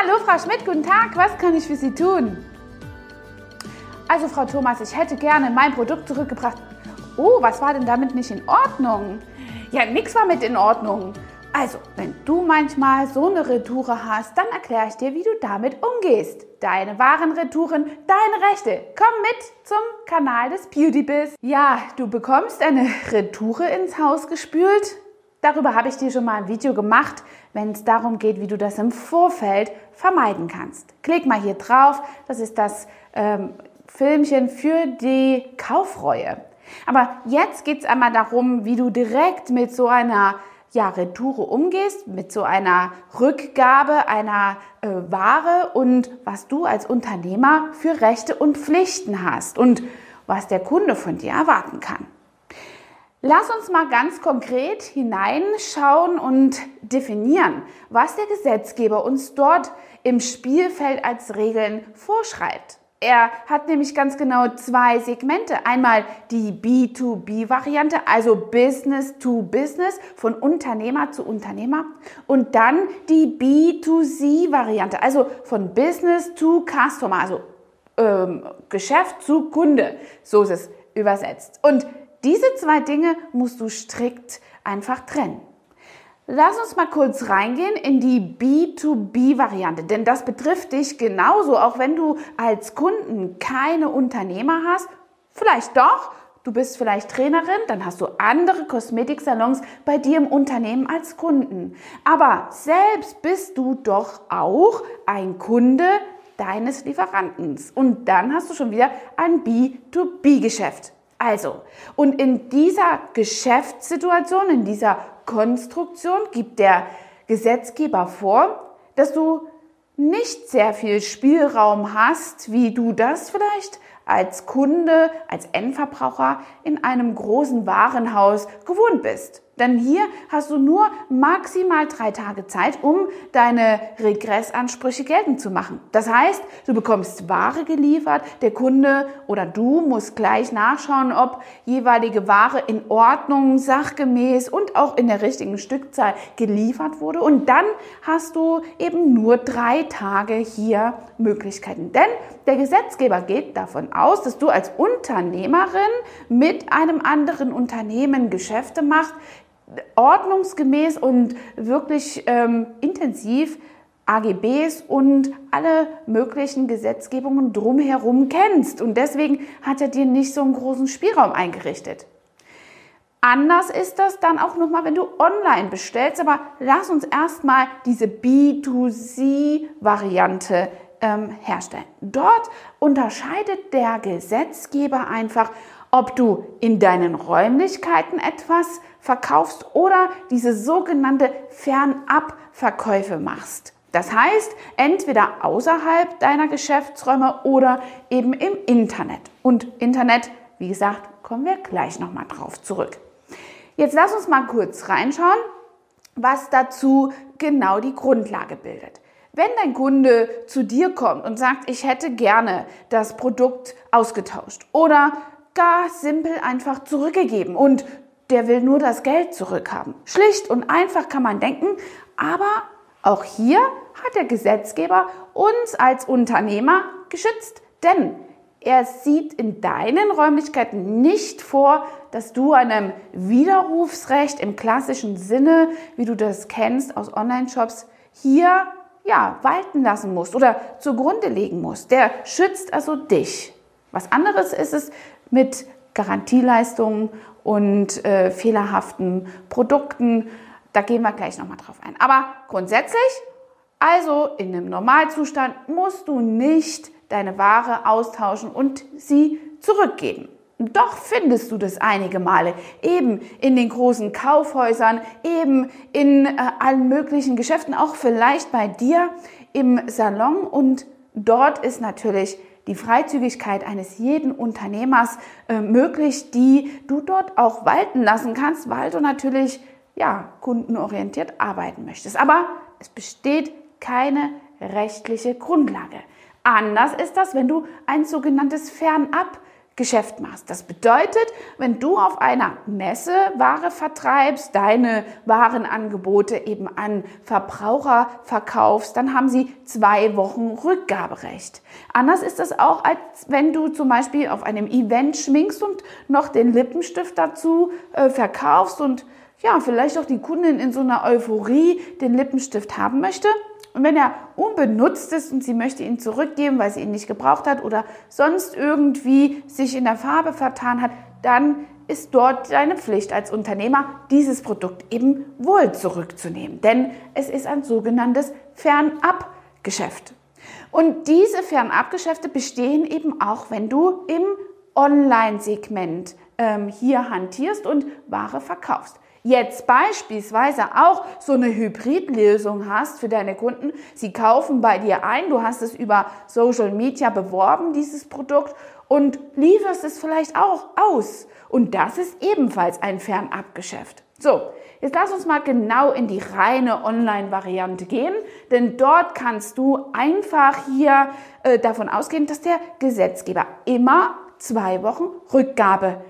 hallo Frau Schmidt, guten Tag. Was kann ich für Sie tun? Also Frau Thomas, ich hätte gerne mein Produkt zurückgebracht. Oh, was war denn damit nicht in Ordnung? Ja, nichts war mit in Ordnung. Also, wenn du manchmal so eine Retoure hast, dann erkläre ich dir, wie du damit umgehst. Deine wahren Retouren, deine Rechte. Komm mit zum Kanal des Beauty Ja, du bekommst eine Retoure ins Haus gespült. Darüber habe ich dir schon mal ein Video gemacht, wenn es darum geht, wie du das im Vorfeld vermeiden kannst. Klick mal hier drauf. Das ist das ähm, Filmchen für die Kaufreue. Aber jetzt geht es einmal darum, wie du direkt mit so einer ja, Retoure umgehst, mit so einer Rückgabe einer äh, Ware und was du als Unternehmer für Rechte und Pflichten hast und was der Kunde von dir erwarten kann. Lass uns mal ganz konkret hineinschauen und definieren, was der Gesetzgeber uns dort im Spielfeld als Regeln vorschreibt. Er hat nämlich ganz genau zwei Segmente. Einmal die B2B-Variante, also Business to Business, von Unternehmer zu Unternehmer. Und dann die B2C-Variante, also von Business to Customer, also ähm, Geschäft zu Kunde. So ist es übersetzt. Und diese zwei Dinge musst du strikt einfach trennen. Lass uns mal kurz reingehen in die B2B-Variante, denn das betrifft dich genauso, auch wenn du als Kunden keine Unternehmer hast. Vielleicht doch, du bist vielleicht Trainerin, dann hast du andere Kosmetiksalons bei dir im Unternehmen als Kunden. Aber selbst bist du doch auch ein Kunde deines Lieferantens. Und dann hast du schon wieder ein B2B-Geschäft. Also, und in dieser Geschäftssituation, in dieser Konstruktion gibt der Gesetzgeber vor, dass du nicht sehr viel Spielraum hast, wie du das vielleicht als Kunde, als Endverbraucher in einem großen Warenhaus gewohnt bist. Denn hier hast du nur maximal drei Tage Zeit, um deine Regressansprüche geltend zu machen. Das heißt, du bekommst Ware geliefert, der Kunde oder du musst gleich nachschauen, ob jeweilige Ware in Ordnung, sachgemäß und auch in der richtigen Stückzahl geliefert wurde. Und dann hast du eben nur drei Tage hier Möglichkeiten. Denn der Gesetzgeber geht davon aus, dass du als Unternehmerin mit einem anderen Unternehmen Geschäfte machst, ordnungsgemäß und wirklich ähm, intensiv AGBs und alle möglichen Gesetzgebungen drumherum kennst. Und deswegen hat er dir nicht so einen großen Spielraum eingerichtet. Anders ist das dann auch nochmal, wenn du online bestellst. Aber lass uns erstmal diese B2C-Variante ähm, herstellen. Dort unterscheidet der Gesetzgeber einfach, ob du in deinen Räumlichkeiten etwas verkaufst oder diese sogenannte Fernabverkäufe machst. Das heißt, entweder außerhalb deiner Geschäftsräume oder eben im Internet. Und Internet, wie gesagt, kommen wir gleich nochmal drauf zurück. Jetzt lass uns mal kurz reinschauen, was dazu genau die Grundlage bildet. Wenn dein Kunde zu dir kommt und sagt, ich hätte gerne das Produkt ausgetauscht oder gar simpel einfach zurückgegeben und der will nur das Geld zurückhaben. Schlicht und einfach kann man denken, aber auch hier hat der Gesetzgeber uns als Unternehmer geschützt, denn er sieht in deinen Räumlichkeiten nicht vor, dass du einem Widerrufsrecht im klassischen Sinne, wie du das kennst aus Online-Shops, hier ja, walten lassen musst oder zugrunde legen musst. Der schützt also dich. Was anderes ist es mit Garantieleistungen und äh, fehlerhaften Produkten. Da gehen wir gleich nochmal drauf ein. Aber grundsätzlich, also in einem Normalzustand, musst du nicht deine Ware austauschen und sie zurückgeben. Doch findest du das einige Male, eben in den großen Kaufhäusern, eben in äh, allen möglichen Geschäften, auch vielleicht bei dir im Salon. Und dort ist natürlich die Freizügigkeit eines jeden Unternehmers äh, möglich, die du dort auch walten lassen kannst, weil du natürlich ja, kundenorientiert arbeiten möchtest. Aber es besteht keine rechtliche Grundlage. Anders ist das, wenn du ein sogenanntes Fernab Geschäft machst. Das bedeutet, wenn du auf einer Messe Ware vertreibst, deine Warenangebote eben an Verbraucher verkaufst, dann haben sie zwei Wochen Rückgaberecht. Anders ist das auch, als wenn du zum Beispiel auf einem Event schminkst und noch den Lippenstift dazu äh, verkaufst und ja, vielleicht auch die Kundin in so einer Euphorie den Lippenstift haben möchte und wenn er unbenutzt ist und sie möchte ihn zurückgeben, weil sie ihn nicht gebraucht hat oder sonst irgendwie sich in der Farbe vertan hat, dann ist dort deine Pflicht als Unternehmer, dieses Produkt eben wohl zurückzunehmen. Denn es ist ein sogenanntes Fernabgeschäft. Und diese Fernabgeschäfte bestehen eben auch, wenn du im Online-Segment ähm, hier hantierst und Ware verkaufst jetzt beispielsweise auch so eine Hybridlösung hast für deine Kunden, sie kaufen bei dir ein, du hast es über Social Media beworben, dieses Produkt, und lieferst es vielleicht auch aus. Und das ist ebenfalls ein Fernabgeschäft. So, jetzt lass uns mal genau in die reine Online-Variante gehen, denn dort kannst du einfach hier äh, davon ausgehen, dass der Gesetzgeber immer zwei Wochen Rückgabe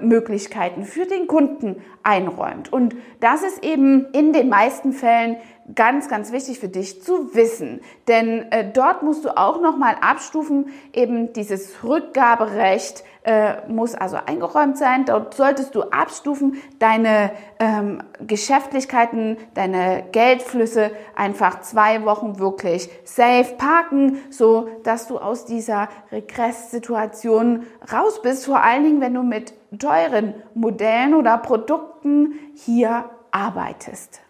Möglichkeiten für den Kunden einräumt. Und das ist eben in den meisten Fällen ganz, ganz wichtig für dich zu wissen. Denn äh, dort musst du auch nochmal abstufen, eben dieses Rückgaberecht äh, muss also eingeräumt sein. Dort solltest du abstufen, deine ähm, Geschäftlichkeiten, deine Geldflüsse einfach zwei Wochen wirklich safe parken, so dass du aus dieser Regresssituation raus bist. Vor allen Dingen, wenn du mit teuren Modellen oder Produkten hier arbeitest.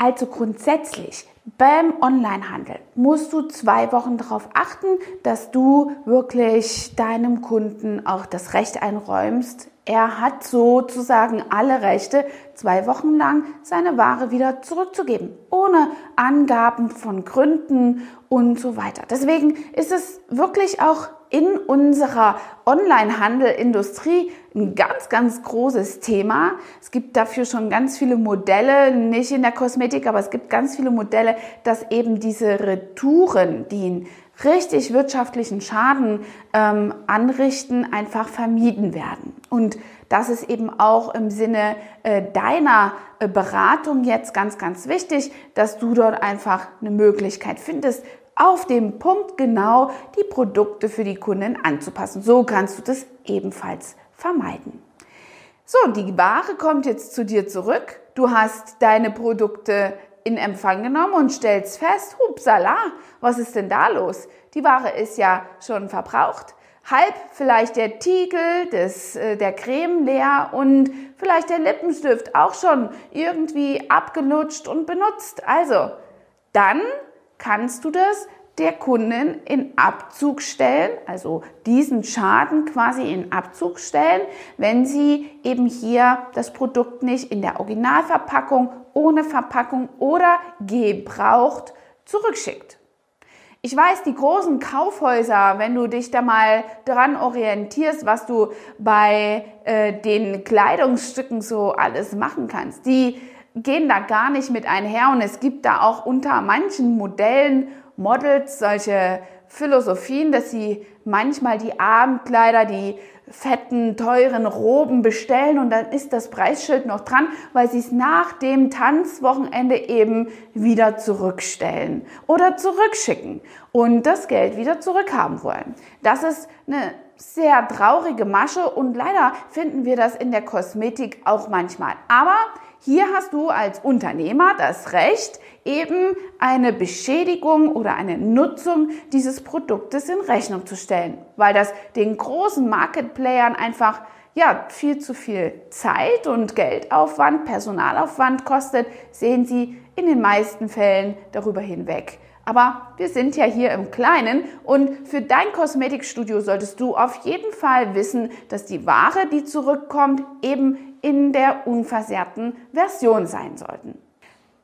Also grundsätzlich beim Onlinehandel musst du zwei Wochen darauf achten, dass du wirklich deinem Kunden auch das Recht einräumst. Er hat sozusagen alle Rechte, zwei Wochen lang seine Ware wieder zurückzugeben, ohne Angaben von Gründen und so weiter. Deswegen ist es wirklich auch in unserer Onlinehandel-Industrie ein ganz, ganz großes Thema. Es gibt dafür schon ganz viele Modelle, nicht in der Kosmetik, aber es gibt ganz viele Modelle, dass eben diese Retouren, die einen richtig wirtschaftlichen Schaden ähm, anrichten, einfach vermieden werden. Und das ist eben auch im Sinne äh, deiner äh, Beratung jetzt ganz, ganz wichtig, dass du dort einfach eine Möglichkeit findest, auf dem Punkt genau die Produkte für die Kunden anzupassen. So kannst du das ebenfalls vermeiden. So, die Ware kommt jetzt zu dir zurück. Du hast deine Produkte in Empfang genommen und stellst fest, hupsala, was ist denn da los? Die Ware ist ja schon verbraucht. Halb vielleicht der Tiegel des, äh, der Creme leer und vielleicht der Lippenstift auch schon irgendwie abgelutscht und benutzt. Also, dann kannst du das der Kunden in Abzug stellen, also diesen Schaden quasi in Abzug stellen, wenn sie eben hier das Produkt nicht in der Originalverpackung, ohne Verpackung oder gebraucht zurückschickt. Ich weiß, die großen Kaufhäuser, wenn du dich da mal dran orientierst, was du bei äh, den Kleidungsstücken so alles machen kannst, die gehen da gar nicht mit einher und es gibt da auch unter manchen Modellen, Models solche Philosophien, dass sie manchmal die Abendkleider, die fetten, teuren Roben bestellen und dann ist das Preisschild noch dran, weil sie es nach dem Tanzwochenende eben wieder zurückstellen oder zurückschicken und das Geld wieder zurückhaben wollen. Das ist eine sehr traurige Masche und leider finden wir das in der Kosmetik auch manchmal. Aber hier hast du als Unternehmer das Recht, eben eine Beschädigung oder eine Nutzung dieses Produktes in Rechnung zu stellen, weil das den großen Marketplayern einfach ja, viel zu viel Zeit und Geldaufwand, Personalaufwand kostet, sehen sie in den meisten Fällen darüber hinweg. Aber wir sind ja hier im Kleinen und für dein Kosmetikstudio solltest du auf jeden Fall wissen, dass die Ware, die zurückkommt, eben in der unversehrten Version sein sollten.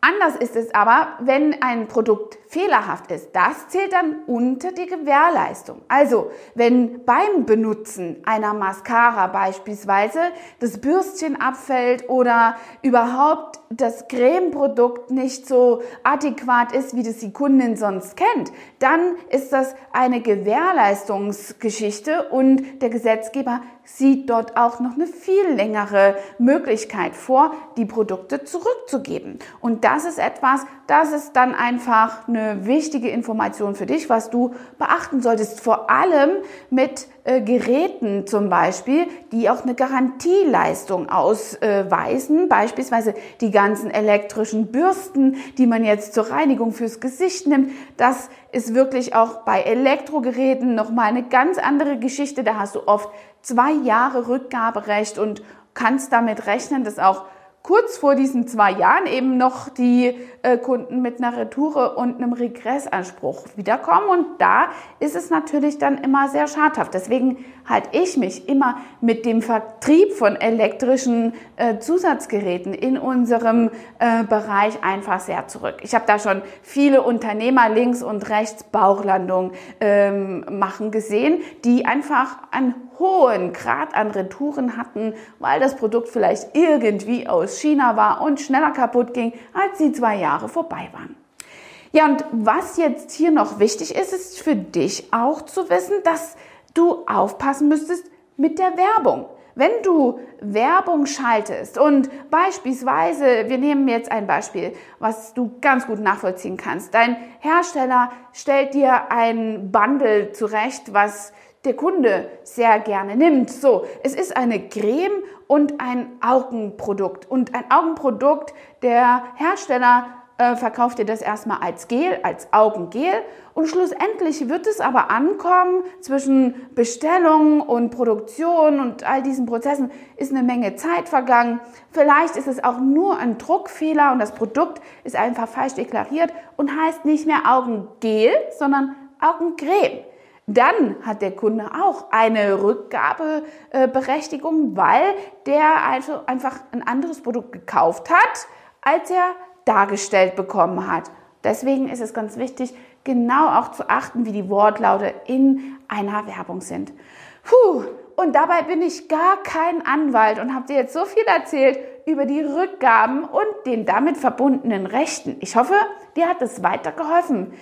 Anders ist es aber, wenn ein Produkt fehlerhaft ist. Das zählt dann unter die Gewährleistung. Also, wenn beim Benutzen einer Mascara beispielsweise das Bürstchen abfällt oder überhaupt das Cremeprodukt nicht so adäquat ist, wie das die Kundin sonst kennt, dann ist das eine Gewährleistungsgeschichte und der Gesetzgeber sieht dort auch noch eine viel längere Möglichkeit vor, die Produkte zurückzugeben. Und das ist etwas, das ist dann einfach eine wichtige Information für dich, was du beachten solltest. Vor allem mit äh, Geräten zum Beispiel, die auch eine Garantieleistung ausweisen. Beispielsweise die ganzen elektrischen Bürsten, die man jetzt zur Reinigung fürs Gesicht nimmt. Das ist wirklich auch bei Elektrogeräten nochmal eine ganz andere Geschichte. Da hast du oft zwei Jahre Rückgaberecht und kannst damit rechnen, dass auch kurz vor diesen zwei Jahren eben noch die äh, Kunden mit einer Retoure und einem Regressanspruch wiederkommen. Und da ist es natürlich dann immer sehr schadhaft. Deswegen halte ich mich immer mit dem Vertrieb von elektrischen äh, Zusatzgeräten in unserem äh, Bereich einfach sehr zurück. Ich habe da schon viele Unternehmer links und rechts Bauchlandung ähm, machen gesehen, die einfach einen hohen Grad an Retouren hatten, weil das Produkt vielleicht irgendwie aus China war und schneller kaputt ging, als die zwei Jahre vorbei waren. Ja, und was jetzt hier noch wichtig ist, ist für dich auch zu wissen, dass du aufpassen müsstest mit der Werbung. Wenn du Werbung schaltest und beispielsweise, wir nehmen jetzt ein Beispiel, was du ganz gut nachvollziehen kannst. Dein Hersteller stellt dir ein Bundle zurecht, was der Kunde sehr gerne nimmt. So, es ist eine Creme und ein Augenprodukt. Und ein Augenprodukt, der Hersteller äh, verkauft dir das erstmal als Gel, als Augengel. Und schlussendlich wird es aber ankommen, zwischen Bestellung und Produktion und all diesen Prozessen ist eine Menge Zeit vergangen. Vielleicht ist es auch nur ein Druckfehler und das Produkt ist einfach falsch deklariert und heißt nicht mehr Augengel, sondern Augencreme dann hat der Kunde auch eine Rückgabeberechtigung, weil der also einfach ein anderes Produkt gekauft hat, als er dargestellt bekommen hat. Deswegen ist es ganz wichtig, genau auch zu achten, wie die Wortlaute in einer Werbung sind. Puh, und dabei bin ich gar kein Anwalt und habe dir jetzt so viel erzählt über die Rückgaben und den damit verbundenen Rechten. Ich hoffe, dir hat es weitergeholfen.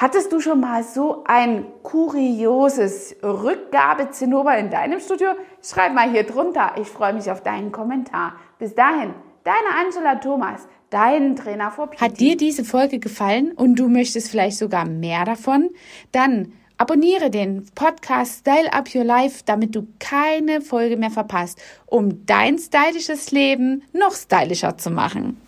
Hattest du schon mal so ein kurioses Rückgabezinnober in deinem Studio? Schreib mal hier drunter. Ich freue mich auf deinen Kommentar. Bis dahin, deine Angela Thomas, dein Trainer vor Beauty. Hat dir diese Folge gefallen und du möchtest vielleicht sogar mehr davon? Dann abonniere den Podcast Style Up Your Life, damit du keine Folge mehr verpasst, um dein stylisches Leben noch stylischer zu machen.